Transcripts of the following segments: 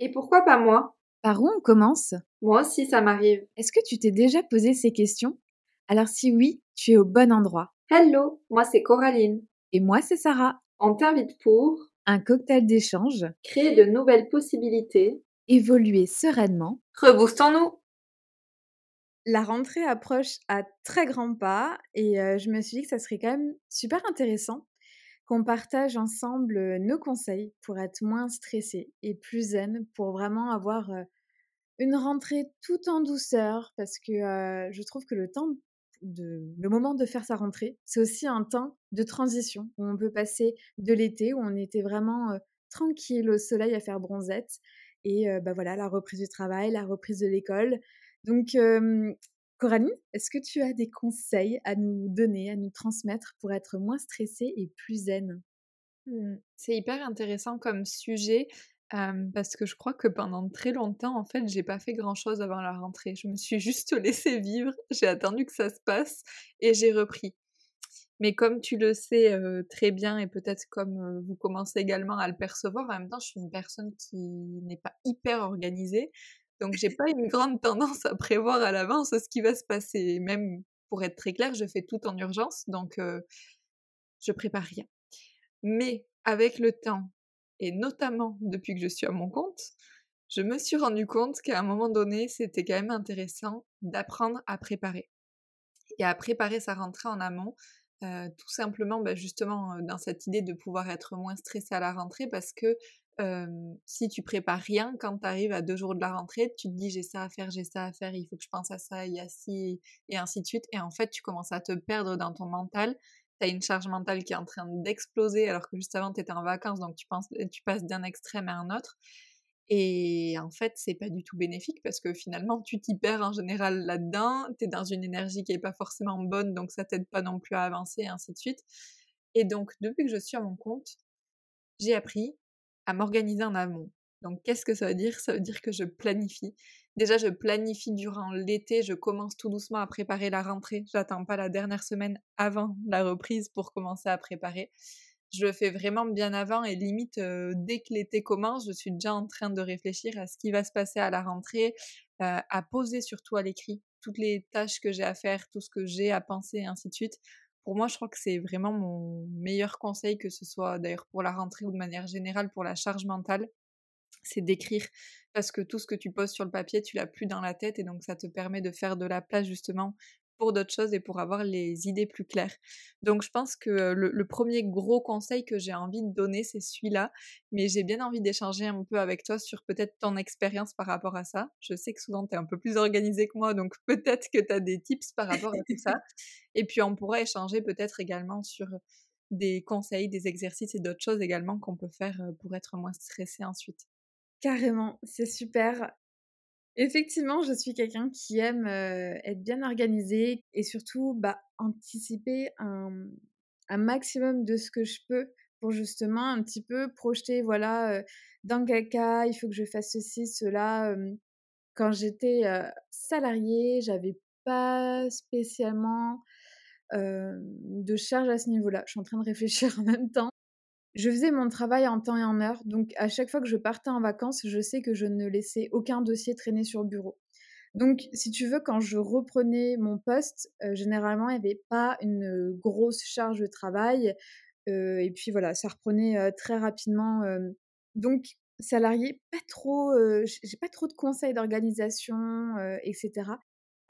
Et pourquoi pas moi? Par où on commence? Moi aussi, ça m'arrive. Est-ce que tu t'es déjà posé ces questions? Alors si oui, tu es au bon endroit. Hello, moi c'est Coraline. Et moi c'est Sarah. On t'invite pour Un cocktail d'échange, créer de nouvelles possibilités. évoluer sereinement. Reboostons-nous La rentrée approche à très grands pas et euh, je me suis dit que ça serait quand même super intéressant qu'on partage ensemble nos conseils pour être moins stressé et plus zen, pour vraiment avoir une rentrée tout en douceur, parce que je trouve que le temps de, le moment de faire sa rentrée, c'est aussi un temps de transition où on peut passer de l'été où on était vraiment tranquille au soleil à faire bronzette et euh, bah voilà la reprise du travail, la reprise de l'école. Donc Coralie, est-ce que tu as des conseils à nous donner, à nous transmettre pour être moins stressé et plus zen? Mmh. C'est hyper intéressant comme sujet parce que je crois que pendant très longtemps, en fait, j'ai pas fait grand chose avant la rentrée. Je me suis juste laissée vivre, j'ai attendu que ça se passe et j'ai repris. Mais comme tu le sais très bien et peut-être comme vous commencez également à le percevoir, en même temps, je suis une personne qui n'est pas hyper organisée. Donc, j'ai pas une grande tendance à prévoir à l'avance ce qui va se passer. Même pour être très clair, je fais tout en urgence, donc euh, je prépare rien. Mais avec le temps, et notamment depuis que je suis à mon compte, je me suis rendu compte qu'à un moment donné, c'était quand même intéressant d'apprendre à préparer. Et à préparer sa rentrée en amont, euh, tout simplement bah, justement dans cette idée de pouvoir être moins stressé à la rentrée parce que euh, si tu prépares rien, quand tu arrives à deux jours de la rentrée, tu te dis j'ai ça à faire, j'ai ça à faire, il faut que je pense à ça, il y a ci, et ainsi de suite. Et en fait, tu commences à te perdre dans ton mental. Tu as une charge mentale qui est en train d'exploser alors que juste avant, tu étais en vacances, donc tu, tu passes d'un extrême à un autre. Et en fait, c'est pas du tout bénéfique parce que finalement, tu t'y perds en général là-dedans. Tu es dans une énergie qui est pas forcément bonne, donc ça t'aide pas non plus à avancer, et ainsi de suite. Et donc, depuis que je suis à mon compte, j'ai appris à m'organiser en amont. Donc, qu'est-ce que ça veut dire? Ça veut dire que je planifie. Déjà, je planifie durant l'été, je commence tout doucement à préparer la rentrée. J'attends pas la dernière semaine avant la reprise pour commencer à préparer. Je le fais vraiment bien avant et limite, dès que l'été commence, je suis déjà en train de réfléchir à ce qui va se passer à la rentrée, à poser surtout à l'écrit toutes les tâches que j'ai à faire, tout ce que j'ai à penser, et ainsi de suite. Pour moi, je crois que c'est vraiment mon meilleur conseil, que ce soit d'ailleurs pour la rentrée ou de manière générale pour la charge mentale, c'est d'écrire. Parce que tout ce que tu poses sur le papier, tu l'as plus dans la tête et donc ça te permet de faire de la place justement pour d'autres choses et pour avoir les idées plus claires. Donc je pense que le, le premier gros conseil que j'ai envie de donner, c'est celui-là. Mais j'ai bien envie d'échanger un peu avec toi sur peut-être ton expérience par rapport à ça. Je sais que souvent tu es un peu plus organisé que moi, donc peut-être que tu as des tips par rapport à tout ça. Et puis on pourra échanger peut-être également sur des conseils, des exercices et d'autres choses également qu'on peut faire pour être moins stressé ensuite. Carrément, c'est super. Effectivement, je suis quelqu'un qui aime euh, être bien organisé et surtout bah, anticiper un, maximum de ce que je peux pour justement un petit peu projeter, voilà, euh, dans quel cas il faut que je fasse ceci, cela. quand j'étais euh, salariée, j'avais pas spécialement de charge à ce niveau-là. Je suis en train de réfléchir en même temps. Je faisais mon travail en temps et en heure, donc à chaque fois que je partais en vacances, je sais que je ne laissais aucun dossier traîner sur le bureau. Donc, si tu veux, quand je reprenais mon poste, euh, généralement, il n'y avait pas une grosse charge de travail. euh, et puis voilà, ça reprenait euh, très rapidement. euh. donc, salarié, pas trop, euh, j'ai pas trop de conseils d'organisation, euh, etc.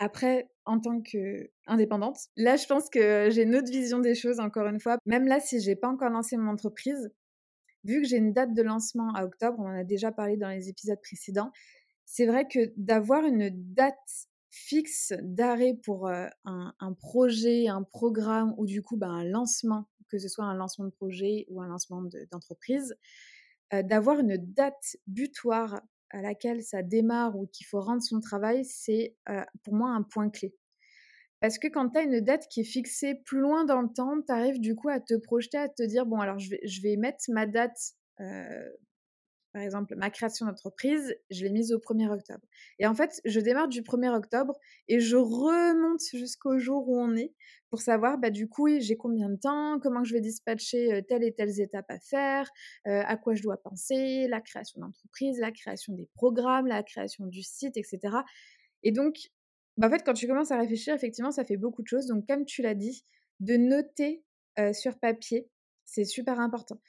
Après, en tant qu'indépendante, là, je pense que j'ai une autre vision des choses, encore une fois. Même là, si j'ai pas encore lancé mon entreprise, vu que j'ai une date de lancement à octobre, on en a déjà parlé dans les épisodes précédents, c'est vrai que d'avoir une date fixe d'arrêt pour euh, un, projet, un programme ou du coup bah, un lancement, que ce soit un lancement de projet ou un lancement de- d'entreprise, euh, d'avoir une date butoir à laquelle ça démarre ou qu'il faut rendre son travail, c'est euh, pour moi un point clé. Parce que quand tu as une date qui est fixée plus loin dans le temps, tu arrives du coup à te projeter, à te dire, bon, alors je vais, je vais mettre ma date euh, par exemple, ma création d'entreprise, je l'ai mise au 1er octobre. Et en fait, je démarre du 1er octobre et je remonte jusqu'au jour où on est pour savoir, bah, du coup, j'ai combien de temps, comment je vais dispatcher telle et telle étape à faire, à quoi je dois penser, la création d'entreprise, la création des programmes, la création du site, etc. Et donc, bah, en fait, quand tu commences à réfléchir, effectivement, ça fait beaucoup de choses. Donc, comme tu l'as dit, de noter sur papier, c'est super important.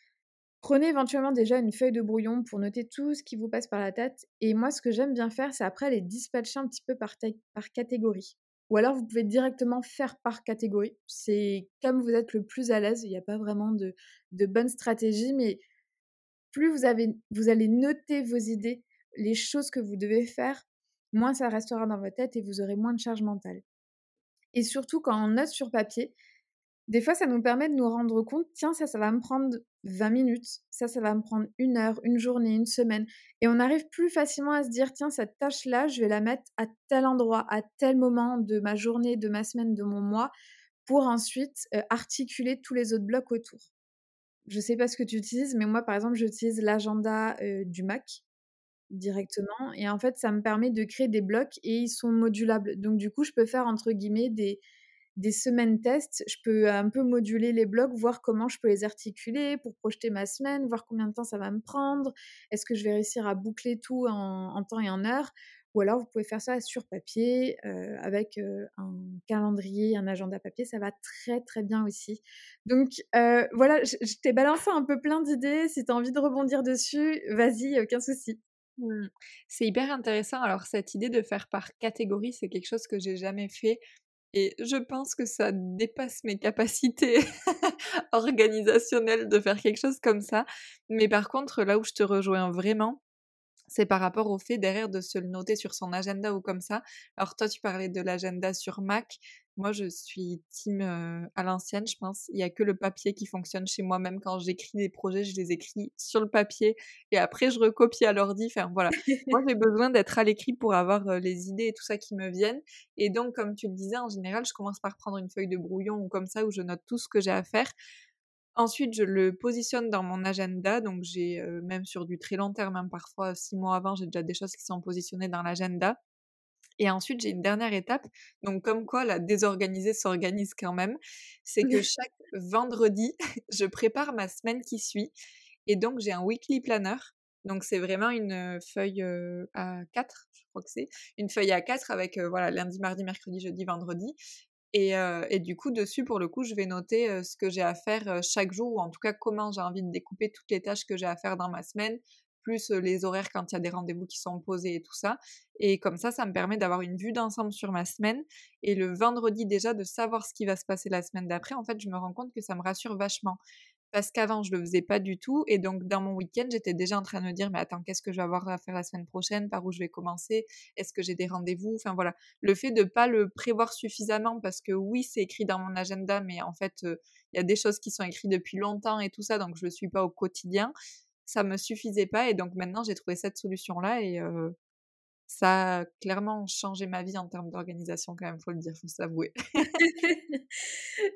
Prenez éventuellement déjà une feuille de brouillon pour noter tout ce qui vous passe par la tête. Et moi, ce que j'aime bien faire, c'est après les dispatcher un petit peu par, catégorie. Ou alors, vous pouvez directement faire par catégorie. C'est comme vous êtes le plus à l'aise. Il n'y a pas vraiment de, de bonne stratégie, mais plus vous allez noter vos idées, les choses que vous devez faire, moins ça restera dans votre tête et vous aurez moins de charge mentale. Et surtout, quand on note sur papier, des fois, ça nous permet de nous rendre compte, tiens, ça, ça va me prendre 20 minutes, ça, ça va me prendre une heure, une journée, une semaine. Et on arrive plus facilement à se dire, tiens, cette tâche-là, je vais la mettre à tel endroit, à tel moment de ma journée, de ma semaine, de mon mois, pour ensuite articuler tous les autres blocs autour. Je ne sais pas ce que tu utilises, mais moi, par exemple, j'utilise l'agenda du Mac directement. Et en fait, ça me permet de créer des blocs et ils sont modulables. Donc, du coup, je peux faire, entre guillemets, des, des semaines tests, je peux un peu moduler les blocs, voir comment je peux les articuler pour projeter ma semaine, voir combien de temps ça va me prendre, est-ce que je vais réussir à boucler tout en, temps et en heure, ou alors vous pouvez faire ça sur papier euh, avec euh, un calendrier, un agenda papier, ça va très très bien aussi. Donc euh, voilà, je, t'ai balancé un peu plein d'idées, si tu as envie de rebondir dessus, vas-y, aucun souci. Mmh. C'est hyper intéressant. Alors, cette idée de faire par catégorie, c'est quelque chose que j'ai jamais fait. Et je pense que ça dépasse mes capacités organisationnelles de faire quelque chose comme ça. Mais par contre, là où je te rejoins vraiment, c'est par rapport au fait derrière de se le noter sur son agenda ou comme ça. Alors toi, tu parlais de l'agenda sur Mac. Moi, je suis team à l'ancienne, je pense. Il n'y a que le papier qui fonctionne chez moi. Même quand j'écris des projets, je les écris sur le papier et après, je recopie à l'ordi. Enfin, voilà. moi, j'ai besoin d'être à l'écrit pour avoir les idées et tout ça qui me viennent. Et donc, comme tu le disais, en général, je commence par prendre une feuille de brouillon ou comme ça où je note tout ce que j'ai à faire. Ensuite, je le positionne dans mon agenda. Donc, j'ai même sur du très long terme, même hein, parfois six mois avant, j'ai déjà des choses qui sont positionnées dans l'agenda. Et ensuite, j'ai une dernière étape. Donc, comme quoi la désorganisée s'organise quand même, c'est que chaque vendredi, je prépare ma semaine qui suit. Et donc, j'ai un weekly planner. Donc, c'est vraiment une feuille à 4, je crois que c'est. Une feuille à 4 avec voilà, lundi, mardi, mercredi, jeudi, vendredi. Et, et, du coup, dessus, pour le coup, je vais noter ce que j'ai à faire chaque jour, ou en tout cas comment j'ai envie de découper toutes les tâches que j'ai à faire dans ma semaine, plus les horaires quand il y a des rendez-vous qui sont posés et tout ça. Et comme ça, ça me permet d'avoir une vue d'ensemble sur ma semaine. Et le vendredi déjà, de savoir ce qui va se passer la semaine d'après, en fait, je me rends compte que ça me rassure vachement. Parce qu'avant, je le faisais pas du tout. Et donc, dans mon week-end, j'étais déjà en train de me dire, mais attends, qu'est-ce que je vais avoir à faire la semaine prochaine? Par où je vais commencer? Est-ce que j'ai des rendez-vous? Enfin, voilà. Le fait de pas le prévoir suffisamment, parce que oui, c'est écrit dans mon agenda, mais en fait, il y a des choses qui sont écrites depuis longtemps et tout ça, donc je le suis pas au quotidien ça me suffisait pas et donc maintenant j'ai trouvé cette solution là et ça a clairement changé ma vie en termes d'organisation quand même, faut le dire, faut s'avouer.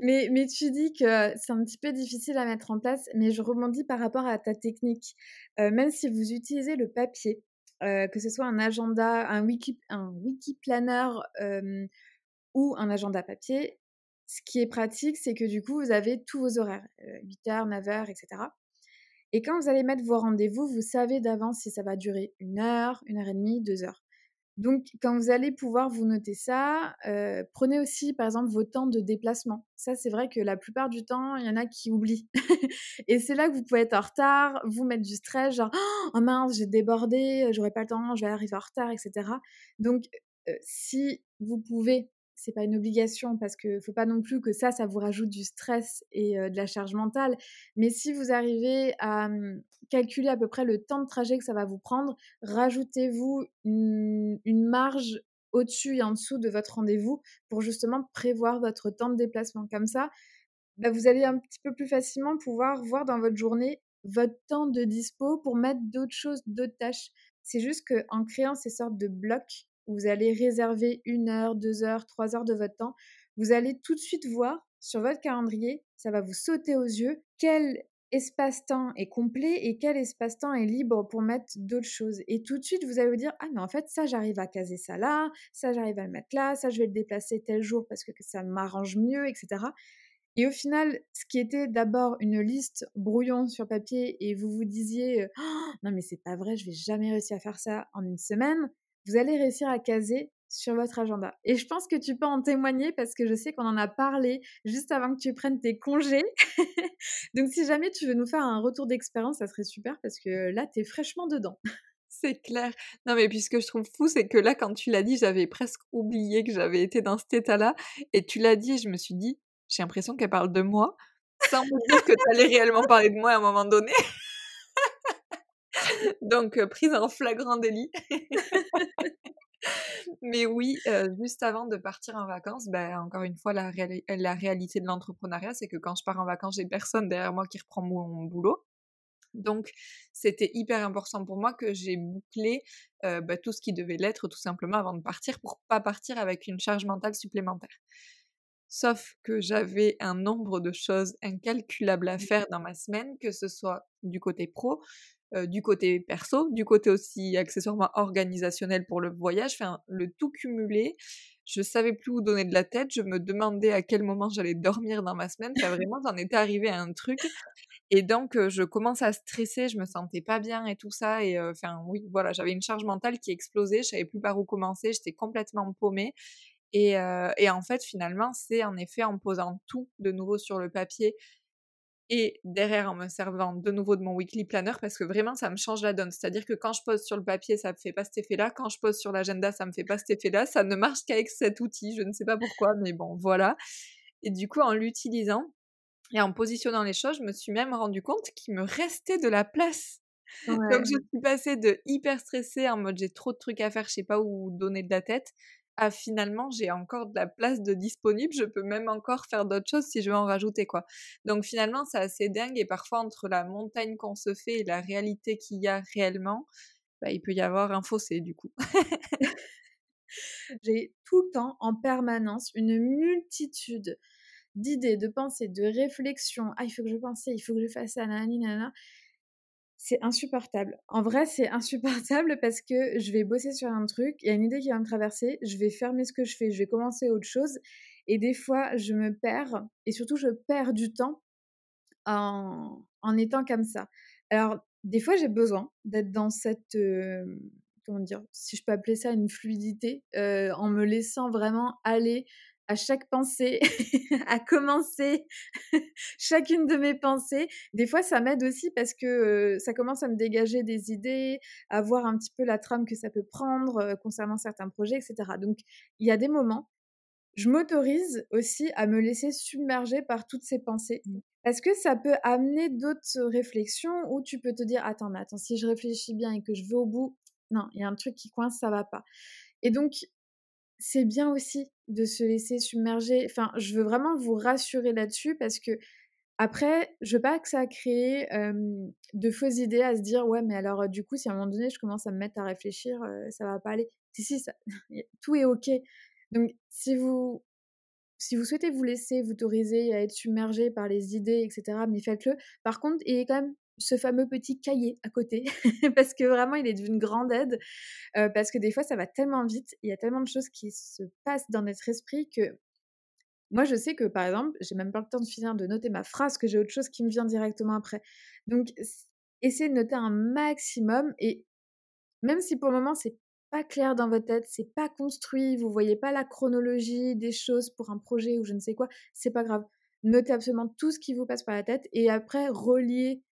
mais, mais tu dis que c'est un petit peu difficile à mettre en place, mais je rebondis par rapport à ta technique. même si vous utilisez le papier, que ce soit un agenda, un wiki, un wiki planner ou un agenda papier, ce qui est pratique, c'est que du coup, vous avez tous vos horaires, 8h, 9h, etc. Et quand vous allez mettre vos rendez-vous, vous savez d'avance si ça va durer une heure, une heure et demie, deux heures. Donc, quand vous allez pouvoir vous noter ça, euh, prenez aussi, par exemple, vos temps de déplacement. Ça, c'est vrai que la plupart du temps, il y en a qui oublient. et c'est là que vous pouvez être en retard, vous mettre du stress, genre oh mince, j'ai débordé, j'aurai pas le temps, je vais arriver en retard, etc. Donc, euh, si vous pouvez c'est pas une obligation parce que faut pas non plus que ça, ça vous rajoute du stress et de la charge mentale. Mais si vous arrivez à mmh, calculer à peu près le temps de trajet que ça va vous prendre, rajoutez-vous une, marge au-dessus et en dessous de votre rendez-vous pour justement prévoir votre temps de déplacement. Comme ça, bah, vous allez un petit peu plus facilement pouvoir voir dans votre journée votre temps de dispo pour mettre d'autres choses, d'autres tâches. C'est juste qu'en créant ces sortes de blocs, vous allez réserver une heure, deux heures, trois heures de votre temps, vous allez tout de suite voir sur votre calendrier, ça va vous sauter aux yeux quelle espace-temps est complet et quel espace-temps est libre pour mettre d'autres choses. Et tout de suite, vous allez vous dire, ah mais en fait, ça, j'arrive à caser ça là, ça, j'arrive à le mettre là, ça, je vais le déplacer tel jour parce que ça m'arrange mieux, etc. Et au final, ce qui était d'abord une liste brouillon sur papier et vous vous disiez, «Oh, non mais c'est pas vrai, je vais jamais réussir à faire ça en une semaine, vous allez réussir à caser sur votre agenda. Et je pense que tu peux en témoigner parce que je sais qu'on en a parlé juste avant que tu prennes tes congés. Donc si jamais tu veux nous faire un retour d'expérience, ça serait super parce que là, tu es fraîchement dedans. C'est clair. Non, mais puis ce que je trouve fou, c'est que là, quand tu l'as dit, j'avais presque oublié que j'avais été dans cet état-là. Et tu l'as dit et je me suis dit, j'ai l'impression qu'elle parle de moi, sans me dire que tu allais réellement parler de moi à un moment donné. Donc, prise en flagrant délit. Mais oui, juste avant de partir en vacances, ben, encore une fois, la, la réalité de l'entrepreneuriat, c'est que quand je pars en vacances, j'ai personne derrière moi qui reprend mon boulot. Donc, c'était hyper important pour moi que j'ai bouclé bah, tout ce qui devait l'être tout simplement avant de partir pour pas partir avec une charge mentale supplémentaire. Sauf que j'avais un nombre de choses incalculables à mmh. faire dans ma semaine, que ce soit du côté pro, du côté perso, du côté aussi accessoirement organisationnel pour le voyage, enfin le tout cumulé. Je savais plus où donner de la tête, je me demandais à quel moment j'allais dormir dans ma semaine, enfin vraiment j'en étais arrivée à un truc. Et donc je commence à stresser, je me sentais pas bien et tout ça et enfin oui, voilà, j'avais une charge mentale qui explosait, je savais plus par où commencer, j'étais complètement paumée. Et en fait, finalement, c'est en effet en posant tout de nouveau sur le papier et derrière en me servant de nouveau de mon weekly planner parce que vraiment ça me change la donne. C'est-à-dire que quand je pose sur le papier, ça me fait pas cet effet-là. Quand je pose sur l'agenda, ça me fait pas cet effet-là. Ça ne marche qu'avec cet outil. Je ne sais pas pourquoi, mais bon, voilà. Et du coup, en l'utilisant et en positionnant les choses, je me suis même rendu compte qu'il me restait de la place. Donc je suis passée de hyper stressée en mode j'ai trop de trucs à faire, je sais pas où donner de la tête, ah finalement j'ai encore de la place de disponible, je peux même encore faire d'autres choses si je veux en rajouter quoi. Donc finalement c'est assez dingue et parfois entre la montagne qu'on se fait et la réalité qu'il y a réellement, bah, il peut y avoir un fossé du coup. j'ai tout le temps en permanence une multitude d'idées, de pensées, de réflexions. Ah, il faut que je pense, il faut que je fasse ça, nanana c'est insupportable. En vrai, c'est insupportable parce que je vais bosser sur un truc, il y a une idée qui va me traverser, je vais fermer ce que je fais, je vais commencer autre chose. Et des fois, je me perds, et surtout, je perds du temps en, étant comme ça. Alors, des fois, j'ai besoin d'être dans cette, comment dire, si je peux appeler ça une fluidité, en me laissant vraiment aller à chaque pensée, à commencer chacune de mes pensées. Des fois, ça m'aide aussi parce que ça commence à me dégager des idées, à voir un petit peu la trame que ça peut prendre concernant certains projets, etc. Donc, il y a des moments, je m'autorise aussi à me laisser submerger par toutes ces pensées. Mmh. Parce que ça peut amener d'autres réflexions où tu peux te dire, attends, mais attends, si je réfléchis bien et que je vais au bout, non, il y a un truc qui coince, ça va pas. Et donc, c'est bien aussi de se laisser submerger. Enfin, je veux vraiment vous rassurer là-dessus parce que après, je veux pas que ça a créé de fausses idées à se dire ouais, mais alors du coup, si à un moment donné je commence à me mettre à réfléchir, ça va pas aller. Si si, tout est ok. Donc si vous si vous souhaitez vous laisser vous autoriser à être submergé par les idées, etc., mais faites-le. Par contre, il est quand même ce fameux petit cahier à côté, parce que vraiment, il est d'une grande aide, parce que des fois, ça va tellement vite, il y a tellement de choses qui se passent dans notre esprit que moi, je sais que, par exemple, j'ai même pas le temps de finir de noter ma phrase, que j'ai autre chose qui me vient directement après. Donc, essayez de noter un maximum, et même si pour le moment, c'est pas clair dans votre tête, c'est pas construit, vous voyez pas la chronologie des choses pour un projet ou je ne sais quoi, c'est pas grave. Notez absolument tout ce qui vous passe par la tête et après reliez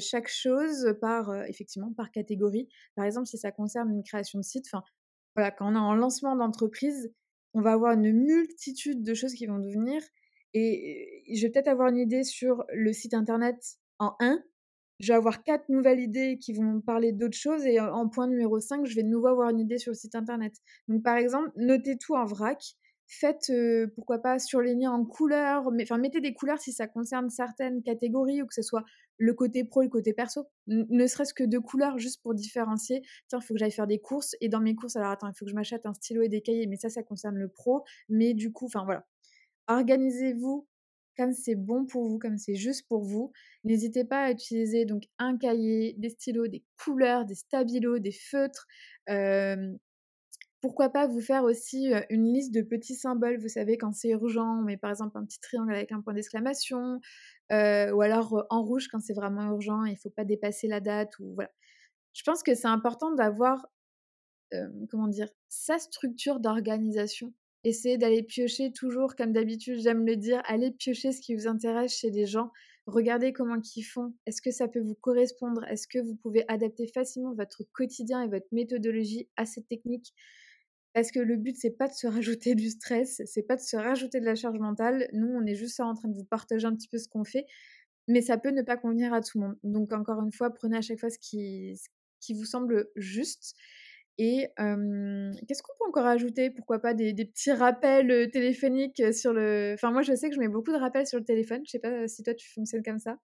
chaque chose par effectivement par catégorie. Par exemple, si ça concerne une création de site, enfin voilà, quand on est en lancement d'entreprise, on va avoir une multitude de choses qui vont devenir et je vais peut-être avoir une idée sur le site internet en 1, je vais avoir quatre nouvelles idées qui vont parler d'autres choses et en point numéro 5, je vais de nouveau avoir une idée sur le site internet. Donc par exemple, notez tout en vrac faites, pourquoi pas, surligner en couleurs, mais, enfin, mettez des couleurs si ça concerne certaines catégories ou que ce soit le côté pro le côté perso. ne serait-ce que deux couleurs juste pour différencier. Tiens, il faut que j'aille faire des courses et dans mes courses, alors attends, il faut que je m'achète un stylo et des cahiers, mais ça, ça concerne le pro. Mais du coup, enfin voilà. Organisez-vous comme c'est bon pour vous, comme c'est juste pour vous. N'hésitez pas à utiliser donc un cahier, des stylos, des couleurs, des stabilos, des feutres. Pourquoi pas vous faire aussi une liste de petits symboles, vous savez, quand c'est urgent, on met par exemple un petit triangle avec un point d'exclamation, ou alors en rouge quand c'est vraiment urgent, il ne faut pas dépasser la date, ou voilà. Je pense que c'est important d'avoir, comment dire, sa structure d'organisation essayez d'aller piocher toujours, comme d'habitude, j'aime le dire, allez piocher ce qui vous intéresse chez des gens. Regardez comment ils font. Est-ce que ça peut vous correspondre? Est-ce que vous pouvez adapter facilement votre quotidien et votre méthodologie à cette technique? Parce que le but, c'est pas de se rajouter du stress, c'est pas de se rajouter de la charge mentale. Nous, on est juste en train de vous partager un petit peu ce qu'on fait, mais ça peut ne pas convenir à tout le monde. Donc, encore une fois, prenez à chaque fois ce qui, vous semble juste. Et qu'est-ce qu'on peut encore ajouter? Pourquoi pas des, petits rappels téléphoniques sur le... Enfin, moi, je sais que je mets beaucoup de rappels sur le téléphone. Je sais pas si toi, tu fonctionnes comme ça.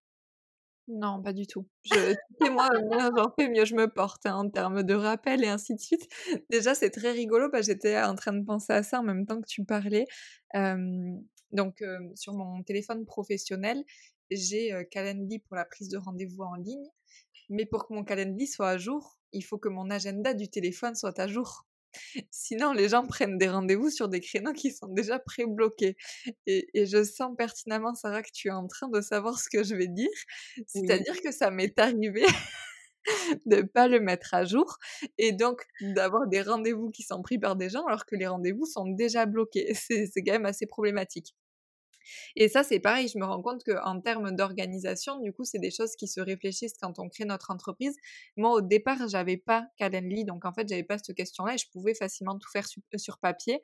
Non, pas du tout. Je, moi, j'en fais mieux je me porte hein, en termes de rappels et ainsi de suite. Déjà, c'est très rigolo parce que j'étais en train de penser à ça en même temps que tu parlais. donc, sur mon téléphone professionnel, j'ai Calendly pour la prise de rendez-vous en ligne. Mais pour que mon Calendly soit à jour, il faut que mon agenda du téléphone soit à jour. Sinon, les gens prennent des rendez-vous sur des créneaux qui sont déjà pré-bloqués. Et, je sens pertinemment, Sarah, que tu es en train de savoir ce que je vais dire. C'est-à-dire que ça m'est arrivé de ne pas le mettre à jour et donc d'avoir des rendez-vous qui sont pris par des gens alors que les rendez-vous sont déjà bloqués. C'est quand même assez problématique. Et ça, c'est pareil, je me rends compte qu'en termes d'organisation, du coup, c'est des choses qui se réfléchissent quand on crée notre entreprise. Moi, au départ, j'avais pas Calendly, donc en fait, j'avais pas cette question-là et je pouvais facilement tout faire sur papier.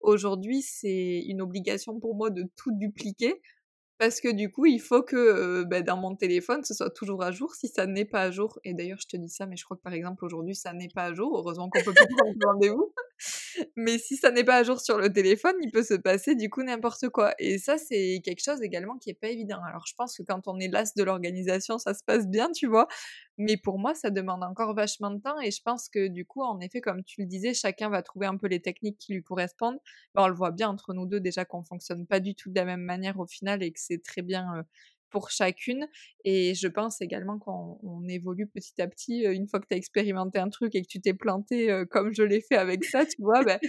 Aujourd'hui, c'est une obligation pour moi de tout dupliquer parce que du coup, il faut que bah, dans mon téléphone, ce soit toujours à jour. Si ça n'est pas à jour, et d'ailleurs, je te dis ça, mais je crois que par exemple, aujourd'hui, ça n'est pas à jour. Heureusement qu'on peut plus prendre rendez-vous. Mais si ça n'est pas à jour sur le téléphone, il peut se passer du coup n'importe quoi. Et ça, c'est quelque chose également qui est pas évident. Alors, je pense que quand on est las de l'organisation, ça se passe bien, tu vois. Mais pour moi, ça demande encore vachement de temps. Et je pense que du coup, en effet, comme tu le disais, chacun va trouver un peu les techniques qui lui correspondent. on le voit bien entre nous deux déjà qu'on fonctionne pas du tout de la même manière au final et que c'est très bien pour chacune. Et je pense également qu'on évolue petit à petit. Une fois que tu as expérimenté un truc et que tu t'es planté comme je l'ai fait avec ça, tu vois, ben,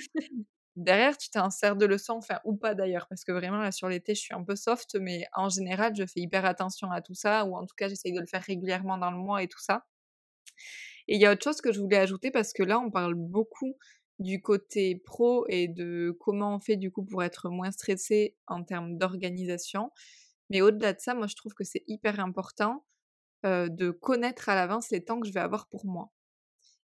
derrière, tu t'insères de leçons, enfin, ou pas d'ailleurs, parce que vraiment, là, sur l'été, je suis un peu soft, mais en général, je fais hyper attention à tout ça, ou en tout cas, j'essaye de le faire régulièrement dans le mois et tout ça. Et il y a autre chose que je voulais ajouter, parce que là, on parle beaucoup du côté pro et de comment on fait du coup pour être moins stressé en termes d'organisation. Mais au-delà de ça, moi, je trouve que c'est hyper important de connaître à l'avance les temps que je vais avoir pour moi.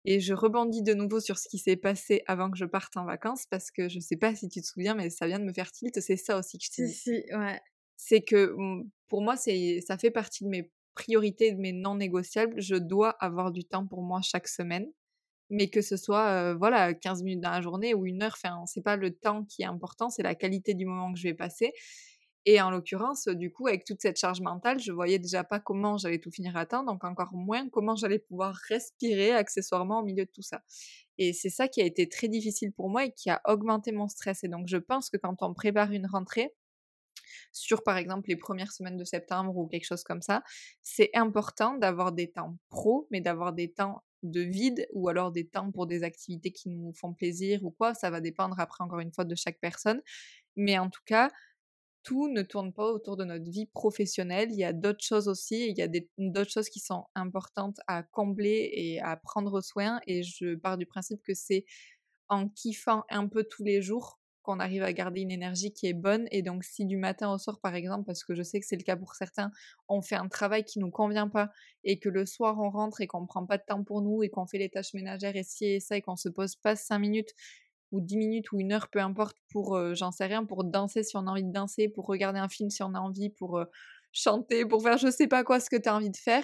Et je rebondis de nouveau sur ce qui s'est passé avant que je parte en vacances parce que je sais pas si tu te souviens, mais ça vient de me faire tilt. C'est ça aussi que je te dis. ouais. C'est que mmh, pour moi, ça fait partie de mes priorités, de mes non négociables. Je dois avoir du temps pour moi chaque semaine, mais que ce soit voilà 15 minutes dans la journée ou une heure. Enfin, c'est pas le temps qui est important, c'est la qualité du moment que je vais passer. Et en l'occurrence, du coup, avec toute cette charge mentale, je voyais déjà pas comment j'allais tout finir à temps, donc encore moins comment j'allais pouvoir respirer accessoirement au milieu de tout ça. Et c'est ça qui a été très difficile pour moi et qui a augmenté mon stress. Et donc, je pense que quand on prépare une rentrée, sur par exemple les premières semaines de septembre ou quelque chose comme ça, c'est important d'avoir des temps pro, mais d'avoir des temps de vide ou alors des temps pour des activités qui nous font plaisir ou quoi. Ça va dépendre après encore une fois de chaque personne. Mais en tout cas, tout ne tourne pas autour de notre vie professionnelle. Il y a d'autres choses aussi, il y a d'autres choses qui sont importantes à combler et à prendre soin. Et je pars du principe que c'est en kiffant un peu tous les jours qu'on arrive à garder une énergie qui est bonne. Et donc, si du matin au soir, par exemple, parce que je sais que c'est le cas pour certains, on fait un travail qui nous convient pas et que le soir on rentre et qu'on prend pas de temps pour nous et qu'on fait les tâches ménagères et ci et ça et qu'on se pose pas cinq minutes ou 10 minutes ou une heure, peu importe, pour, j'en sais rien, pour danser si on a envie de danser, pour regarder un film si on a envie, pour chanter, pour faire je sais pas quoi ce que tu as envie de faire.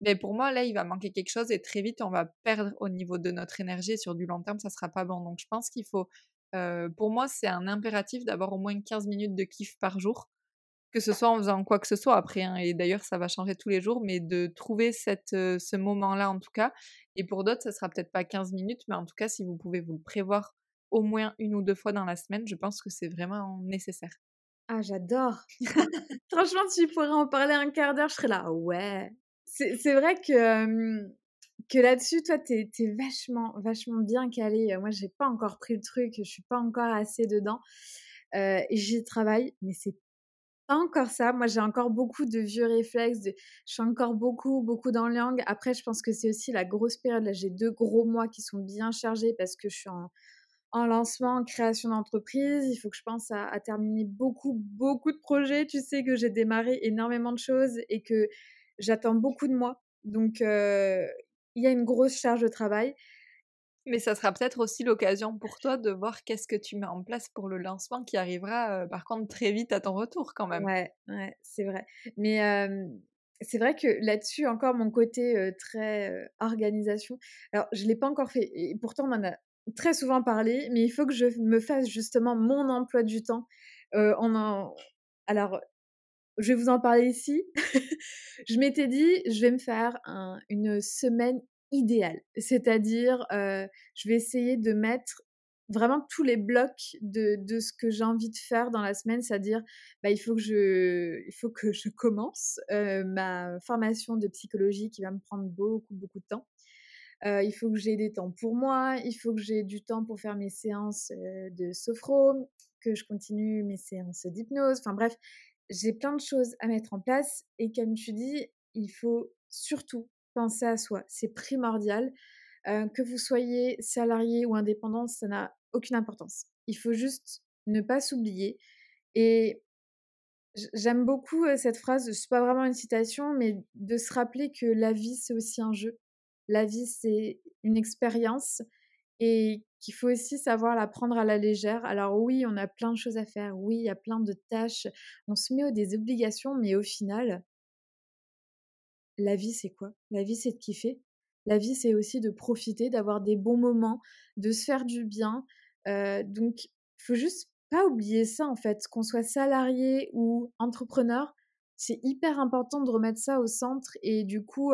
Mais pour moi, là, il va manquer quelque chose et très vite, on va perdre au niveau de notre énergie sur du long terme, ça sera pas bon. Donc je pense qu'il faut, pour moi, c'est un impératif d'avoir au moins 15 minutes de kiff par jour. Que ce soit en faisant quoi que ce soit après, hein, et d'ailleurs ça va changer tous les jours, mais de trouver cette, ce moment-là en tout cas. Et pour d'autres, ça sera peut-être pas 15 minutes, mais en tout cas, si vous pouvez vous le prévoir au moins une ou deux fois dans la semaine, je pense que c'est vraiment nécessaire. Ah, j'adore. Franchement, tu pourrais en parler un quart d'heure, je serais là. Ouais. C'est vrai que, que là-dessus, toi, t'es es vachement, vachement bien calé. Moi, j'ai pas encore pris le truc, je suis pas encore assez dedans. J'y travaille, mais c'est pas encore ça. Moi, j'ai encore beaucoup de vieux réflexes. Je suis encore beaucoup, beaucoup dans le yang. Après, je pense que c'est aussi la grosse période. Là, j'ai deux gros mois qui sont bien chargés parce que je suis en, en lancement, en création d'entreprise. Il faut que je pense à, terminer beaucoup, beaucoup de projets. Tu sais que j'ai démarré énormément de choses et que j'attends beaucoup de moi. Donc, euh, il y a une grosse charge de travail. Mais ça sera peut-être aussi l'occasion pour toi de voir qu'est-ce que tu mets en place pour le lancement qui arrivera, euh, par contre, très vite à ton retour quand même. Ouais, ouais c'est vrai. Mais c'est vrai que là-dessus, encore mon côté très organisation. Alors, je ne l'ai pas encore fait. Et pourtant, on en a très souvent parlé, mais il faut que je me fasse justement mon emploi du temps. Euh. Alors, je vais vous en parler ici. je m'étais dit, je vais me faire une semaine idéale, c'est-à-dire, euh, je vais essayer de mettre vraiment tous les blocs de, ce que j'ai envie de faire dans la semaine, c'est-à-dire, bah, il faut que je, il faut que je commence euh, ma formation de psychologie qui va me prendre beaucoup, beaucoup de temps. Il faut que j'ai des temps pour moi, il faut que j'ai du temps pour faire mes séances de sophro, que je continue mes séances d'hypnose. Enfin bref, j'ai plein de choses à mettre en place et comme tu dis, il faut surtout penser à soi. C'est primordial. Que vous soyez salarié ou indépendant, ça n'a aucune importance. Il faut juste ne pas s'oublier. Et j'aime beaucoup cette phrase, c'est pas vraiment une citation, mais de se rappeler que la vie, c'est aussi un jeu la vie, c'est une expérience et qu'il faut aussi savoir la prendre à la légère. Alors oui, on a plein de choses à faire, oui, il y a plein de tâches, on se met des obligations, mais au final, la vie, c'est quoi? La vie, c'est de kiffer. La vie, c'est aussi de profiter, d'avoir des bons moments, de se faire du bien. Donc, il faut juste pas oublier ça, en fait. Qu'on soit salarié ou entrepreneur, c'est hyper important de remettre ça au centre. Et du coup,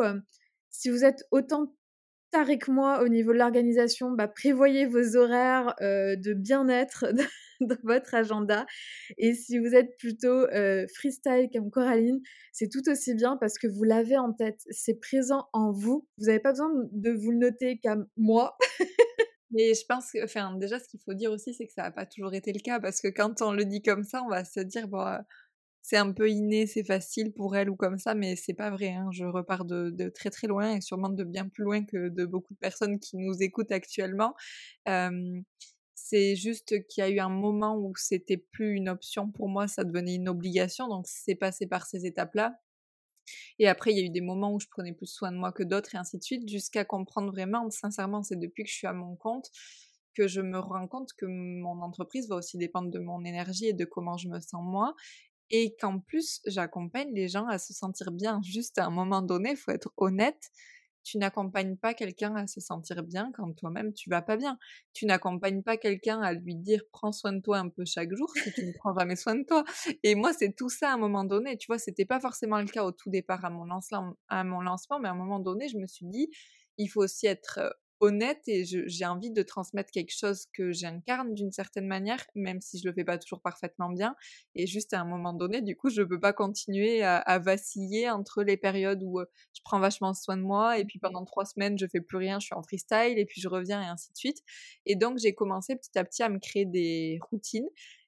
si vous êtes autant taré que moi au niveau de l'organisation, bah, prévoyez vos horaires de bien-être dans votre agenda. Et si vous êtes plutôt freestyle comme Coraline, c'est tout aussi bien parce que vous l'avez en tête. C'est présent en vous. Vous n'avez pas besoin de vous le noter comme moi. Mais je pense que, enfin, déjà, ce qu'il faut dire aussi, c'est que ça n'a pas toujours été le cas parce que quand on le dit comme ça, on va se dire, bon, c'est un peu inné, c'est facile pour elle ou comme ça, mais c'est pas vrai. Hein. Je repars de, très très loin et sûrement de bien plus loin que de beaucoup de personnes qui nous écoutent actuellement. c'est juste qu'il y a eu un moment où c'était plus une option pour moi, ça devenait une obligation, donc c'est passé par ces étapes-là. Et après, il y a eu des moments où je prenais plus soin de moi que d'autres et ainsi de suite, jusqu'à comprendre vraiment, sincèrement, c'est depuis que je suis à mon compte que je me rends compte que mon entreprise va aussi dépendre de mon énergie et de comment je me sens moi et qu'en plus j'accompagne les gens à se sentir bien. Juste à un moment donné, il faut être honnête. Tu n'accompagnes pas quelqu'un à se sentir bien quand toi-même tu vas pas bien. Tu n'accompagnes pas quelqu'un à lui dire prends soin de toi un peu chaque jour si tu ne prends jamais soin de toi. Et moi, c'est tout ça à un moment donné. Tu vois, c'était pas forcément le cas au tout départ à mon lancement, à mon lancement, mais à un moment donné, je me suis dit il faut aussi être honnête et j'ai envie de transmettre quelque chose que j'incarne d'une certaine manière, même si je le fais pas toujours parfaitement bien. Et juste à un moment donné, du coup, je peux pas continuer à, vaciller entre les périodes où je prends vachement soin de moi et puis pendant trois semaines, je fais plus rien, je suis en freestyle et puis je reviens et ainsi de suite. Et donc, j'ai commencé petit à petit à me créer des routines.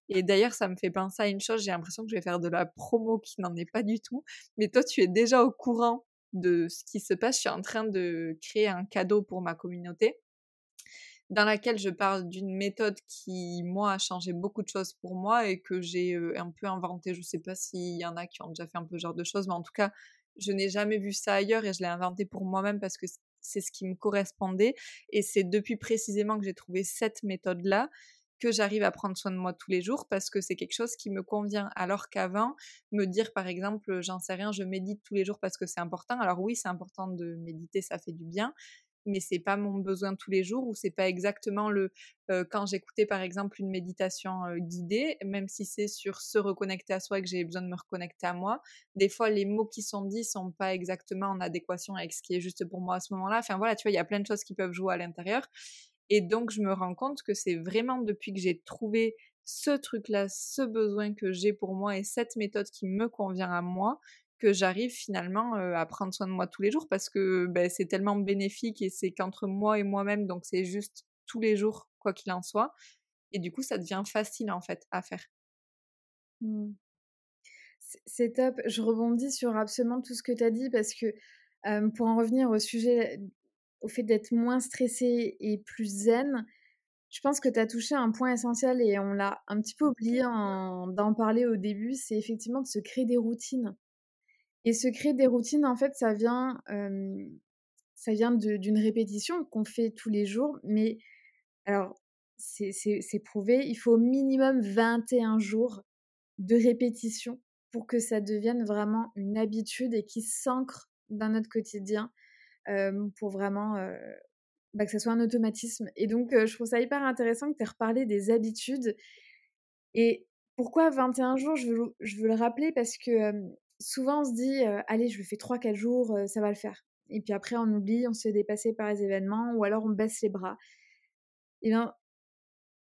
Et d'ailleurs, ça me fait penser à une chose, j'ai l'impression que je vais faire de la promo qui n'en est pas du tout. Mais toi, tu es déjà au courant de ce qui se passe. Je suis en train de créer un cadeau pour ma communauté dans laquelle je parle d'une méthode qui, moi, a changé beaucoup de choses pour moi et que j'ai un peu inventé. Je ne sais pas s'il y en a qui ont déjà fait un peu ce genre de choses, mais en tout cas, je n'ai jamais vu ça ailleurs et je l'ai inventé pour moi-même parce que c'est ce qui me correspondait. Et c'est depuis précisément que j'ai trouvé cette méthode-là que j'arrive à prendre soin de moi tous les jours parce que c'est quelque chose qui me convient. Alors qu'avant, me dire par exemple, j'en sais rien, je médite tous les jours parce que c'est important. Alors oui, c'est important de méditer, ça fait du bien, mais c'est pas mon besoin tous les jours ou c'est pas exactement le quand j'écoutais par exemple une méditation guidée, même si c'est sur se reconnecter à soi que j'ai besoin de me reconnecter à moi, des fois les mots qui sont dits sont pas exactement en adéquation avec ce qui est juste pour moi à ce moment-là. Enfin voilà, tu vois, il y a plein de choses qui peuvent jouer à l'intérieur et donc, je me rends compte que c'est vraiment depuis que j'ai trouvé ce truc-là, ce besoin que j'ai pour moi et cette méthode qui me convient à moi, que j'arrive finalement à prendre soin de moi tous les jours parce que ben, c'est tellement bénéfique et c'est qu'entre moi et moi-même, donc c'est juste tous les jours, quoi qu'il en soit. Et du coup, ça devient facile en fait à faire. Mmh. C'est top. Je rebondis sur absolument tout ce que tu as dit parce que pour en revenir au sujet, au fait d'être moins stressé et plus zen, je pense que tu as touché un point essentiel et on l'a un petit peu oublié d'en parler au début, c'est effectivement de se créer des routines. Et se créer des routines, en fait, ça vient, ça vient d'une répétition qu'on fait tous les jours. Mais alors, c'est prouvé, il faut au minimum 21 jours de répétition pour que ça devienne vraiment une habitude et qui s'ancre dans notre quotidien pour vraiment bah, que ça soit un automatisme. Et donc, je trouve ça hyper intéressant que tu aies reparlé des habitudes. Et pourquoi 21 jours je veux, je veux le rappeler parce que souvent on se dit allez, je le fais 3-4 jours, ça va le faire. Et puis après, on oublie, on se fait dépasser par les événements ou alors on baisse les bras. Et bien,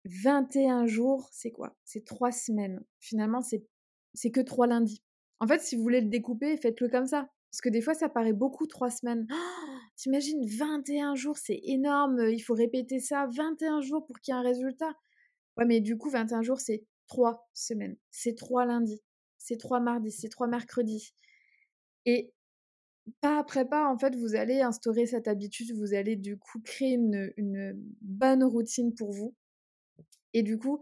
21 jours, c'est quoi? C'est 3 semaines. Finalement, c'est que 3 lundis. En fait, si vous voulez le découper, faites-le comme ça. Parce que des fois, ça paraît beaucoup, 3 semaines. Oh, T'imagines, 21 jours, c'est énorme, il faut répéter ça 21 jours pour qu'il y ait un résultat. Ouais, mais du coup, 21 jours, c'est 3 semaines. C'est 3 lundis c'est trois mardis, c'est trois mercredis. Et pas après pas, en fait, vous allez instaurer cette habitude, vous allez du coup créer une, bonne routine pour vous. Et du coup,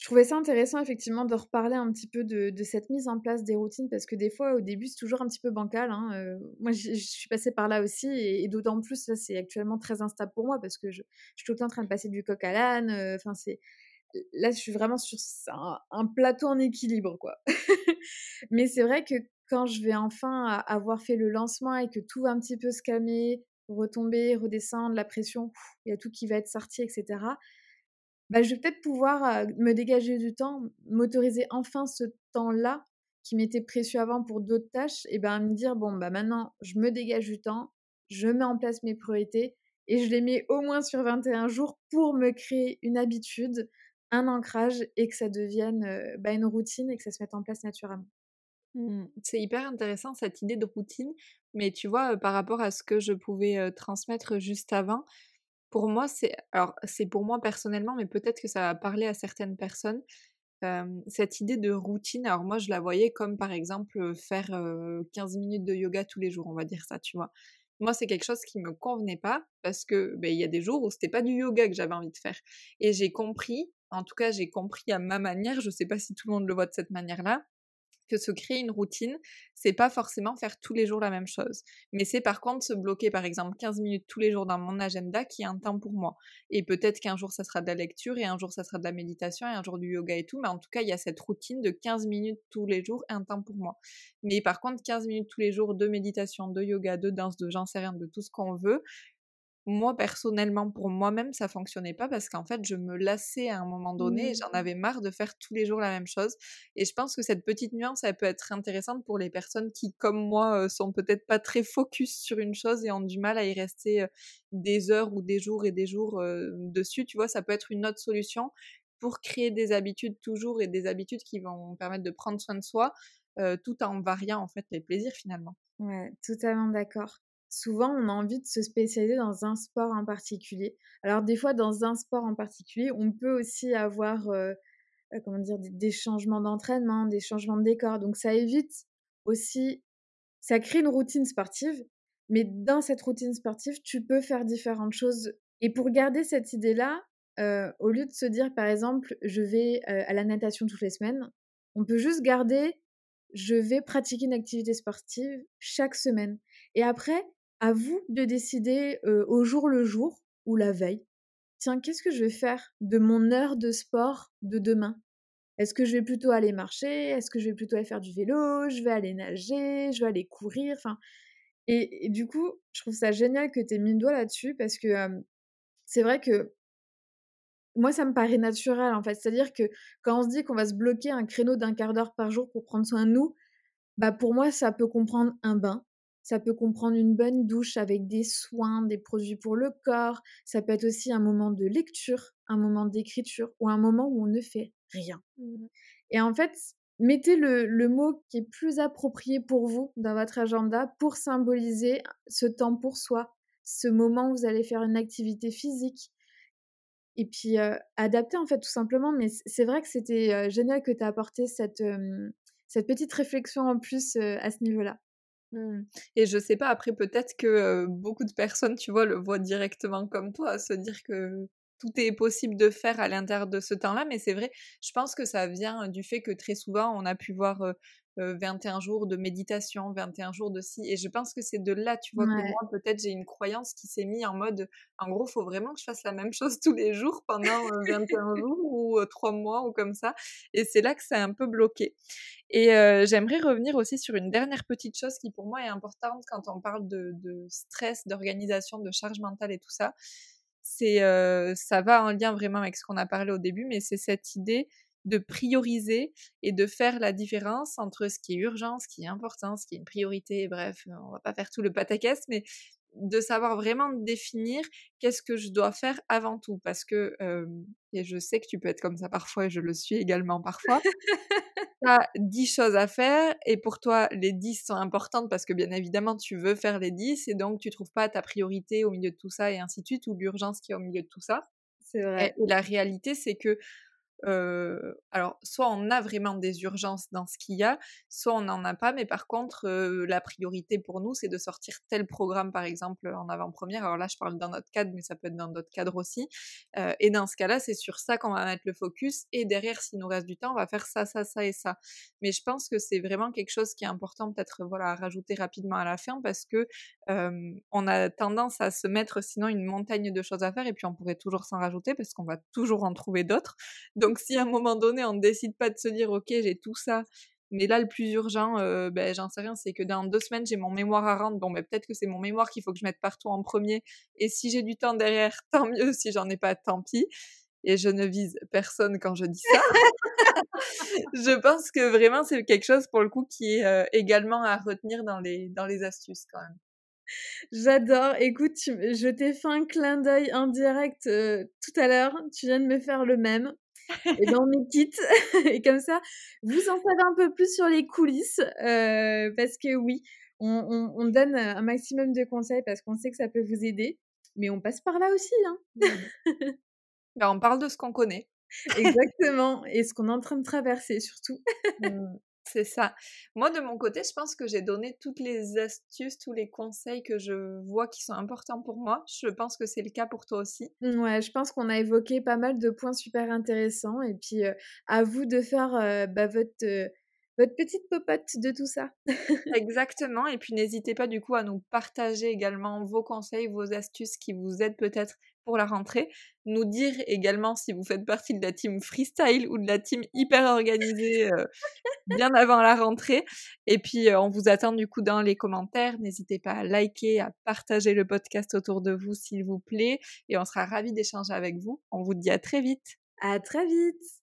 je trouvais ça intéressant effectivement de reparler un petit peu de, cette mise en place des routines parce que des fois au début c'est toujours un petit peu bancal. Hein, euh, moi je suis passée par là aussi et, d'autant plus là c'est actuellement très instable pour moi parce que je, suis tout le temps en train de passer du coq à l'âne. Euh, enfin c'est là, je suis vraiment sur un, plateau en équilibre, quoi. Mais c'est vrai que quand je vais enfin avoir fait le lancement et que tout va un petit peu se calmer, retomber, redescendre, la pression, il y a tout qui va être sorti, etc. Bah, je vais peut-être pouvoir me dégager du temps, m'autoriser enfin ce temps-là qui m'était précieux avant pour d'autres tâches, et ben me dire bon bah maintenant je me dégage du temps, je mets en place mes priorités et je les mets au moins sur 21 jours pour me créer une habitude un ancrage et que ça devienne bah, une routine et que ça se mette en place naturellement. Mmh. C'est hyper intéressant cette idée de routine, mais tu vois, par rapport à ce que je pouvais transmettre juste avant, pour moi, c'est alors c'est pour moi personnellement, mais peut-être que ça va parler à certaines personnes. cette idée de routine, alors moi je la voyais comme par exemple faire 15 minutes de yoga tous les jours, on va dire ça, tu vois. Moi, c'est quelque chose qui me convenait pas parce que ben, il y a des jours où c'était pas du yoga que j'avais envie de faire. Et j'ai compris en tout cas, j'ai compris à ma manière, je ne sais pas si tout le monde le voit de cette manière-là, que se créer une routine, c'est pas forcément faire tous les jours la même chose. Mais c'est par contre se bloquer par exemple 15 minutes tous les jours dans mon agenda qui est un temps pour moi. Et peut-être qu'un jour ça sera de la lecture et un jour ça sera de la méditation et un jour du yoga et tout. Mais en tout cas, il y a cette routine de 15 minutes tous les jours, un temps pour moi. Mais par contre, 15 minutes tous les jours de méditation, de yoga, de danse, de j'en sais rien, de tout ce qu'on veut, moi personnellement pour moi-même ça fonctionnait pas parce qu'en fait je me lassais à un moment donné et j'en mmh. avais marre de faire tous les jours la même chose et je pense que cette petite nuance elle peut être intéressante pour les personnes qui comme moi sont peut-être pas très focus sur une chose et ont du mal à y rester des heures ou des jours et des jours dessus tu vois? Ça peut être une autre solution pour créer des habitudes toujours et des habitudes qui vont permettre de prendre soin de soi tout en variant en fait les plaisirs finalement. Ouais, totalement d'accord souvent on a envie de se spécialiser dans un sport en particulier. Alors des fois dans un sport en particulier, on peut aussi avoir euh, euh, comment dire des, changements d'entraînement, des changements de décor. Donc ça évite aussi ça crée une routine sportive, mais dans cette routine sportive, tu peux faire différentes choses. Et pour garder cette idée-là, euh, au lieu de se dire par exemple je vais à la natation toutes les semaines, on peut juste garder je vais pratiquer une activité sportive chaque semaine. Et après, à vous de décider au jour le jour ou la veille. Tiens, qu'est-ce que je vais faire de mon heure de sport de demain? Est-ce que je vais plutôt aller marcher? Est-ce que je vais plutôt aller faire du vélo? Je vais aller nager? Je vais aller courir? Enfin, et, du coup, je trouve ça génial que tu aies mis le doigt là-dessus parce que c'est vrai que moi, ça me paraît naturel en fait. C'est-à-dire que quand on se dit qu'on va se bloquer un créneau d'un quart d'heure par jour pour prendre soin de nous, bah pour moi, ça peut comprendre un bain, Ça peut comprendre une bonne douche avec des soins, des produits pour le corps. Ça peut être aussi un moment de lecture, un moment d'écriture ou un moment où on ne fait rien. Mmh Et en fait, mettez le, le, mot qui est plus approprié pour vous dans votre agenda pour symboliser ce temps pour soi, ce moment où vous allez faire une activité physique. Et puis euh, adapter en fait tout simplement. Mais c'est vrai que c'était euh, génial que tu aies apporté cette, cette petite réflexion en plus à ce niveau-là. Mmh. Et je sais pas, après peut-être que beaucoup de personnes, tu vois, le voient directement comme toi, se dire que tout est possible de faire à l'intérieur de ce temps-là, mais c'est vrai, je pense que ça vient du fait que très souvent on a pu voir 21 jours de méditation, 21 jours de ci, et je pense que c'est de là, tu vois, que moi peut-être j'ai une croyance qui s'est mise en mode, en gros, faut vraiment que je fasse la même chose tous les jours pendant 21 jours ou 3 mois ou comme ça, et c'est là que c'est un peu bloqué. Et j'aimerais revenir aussi sur une dernière petite chose qui pour moi est importante quand on parle de, de stress, d'organisation, de charge mentale et tout ça. C'est ça va en lien vraiment avec ce qu'on a parlé au début, mais c'est cette idée de prioriser et de faire la différence entre ce qui est urgent, ce qui est important, ce qui est une priorité. Bref, on va pas faire tout le pataquès, mais de savoir vraiment définir qu'est-ce que je dois faire avant tout. Parce que, et je sais que tu peux être comme ça parfois, et je le suis également parfois, tu as 10 choses à faire, et pour toi, les 10 sont importantes parce que bien évidemment, tu veux faire les 10, et donc tu trouves pas ta priorité au milieu de tout ça, et ainsi de suite, ou l'urgence qui est au milieu de tout ça. C'est vrai. et la réalité, c'est que alors, soit on a vraiment des urgences dans ce qu'il y a, soit on n'en a pas, mais par contre, la priorité pour nous, c'est de sortir tel programme, par exemple, en avant-première. Alors là, je parle dans notre cadre, mais ça peut être dans d'autres cadres aussi. et dans ce cas-là, c'est sur ça qu'on va mettre le focus. Et derrière, s'il nous reste du temps, on va faire ça, ça, ça et ça. Mais je pense que c'est vraiment quelque chose qui est important, peut-être, voilà, à rajouter rapidement à la fin, parce que on a tendance à se mettre sinon une montagne de choses à faire, et puis on pourrait toujours s'en rajouter, parce qu'on va toujours en trouver d'autres. Donc, donc si à un moment donné on ne décide pas de se dire ok j'ai tout ça, mais là le plus urgent, ben j'en sais rien, c'est que dans deux semaines j'ai mon mémoire à rendre. Bon ben peut-être que c'est mon mémoire qu'il faut que je mette partout en premier. Et si j'ai du temps derrière, tant mieux. Si j'en ai pas, tant pis. Et je ne vise personne quand je dis ça. je pense que vraiment c'est quelque chose pour le coup qui est également à retenir dans les, dans les astuces quand même. J'adore. Écoute, je t'ai fait un clin d'œil indirect tout à l'heure. Tu viens de me faire le même et dans mes kits. et comme ça, vous en savez un peu plus sur les coulisses. Euh, parce que oui, on, on, donne un maximum de conseils parce qu'on sait que ça peut vous aider. Mais on passe par là aussi. Hein. ben, on parle de ce qu'on connaît. Exactement. Et ce qu'on est en train de traverser surtout. Mmh. C'est ça. Moi, de mon côté, je pense que j'ai donné toutes les astuces, tous les conseils que je vois qui sont importants pour moi. Je pense que c'est le cas pour toi aussi. Ouais, je pense qu'on a évoqué pas mal de points super intéressants. Et puis, à vous de faire bah, votre, votre petite popote de tout ça. Exactement. Et puis, n'hésitez pas du coup à nous partager également vos conseils, vos astuces qui vous aident peut-être pour la rentrée. Nous dire également si vous faites partie de la team freestyle ou de la team hyper organisée euh, bien avant la rentrée. Et puis, euh, on vous attend du coup dans les commentaires. N'hésitez pas à liker, à partager le podcast autour de vous, s'il vous plaît. Et on sera ravis d'échanger avec vous. On vous dit à très vite. À très vite.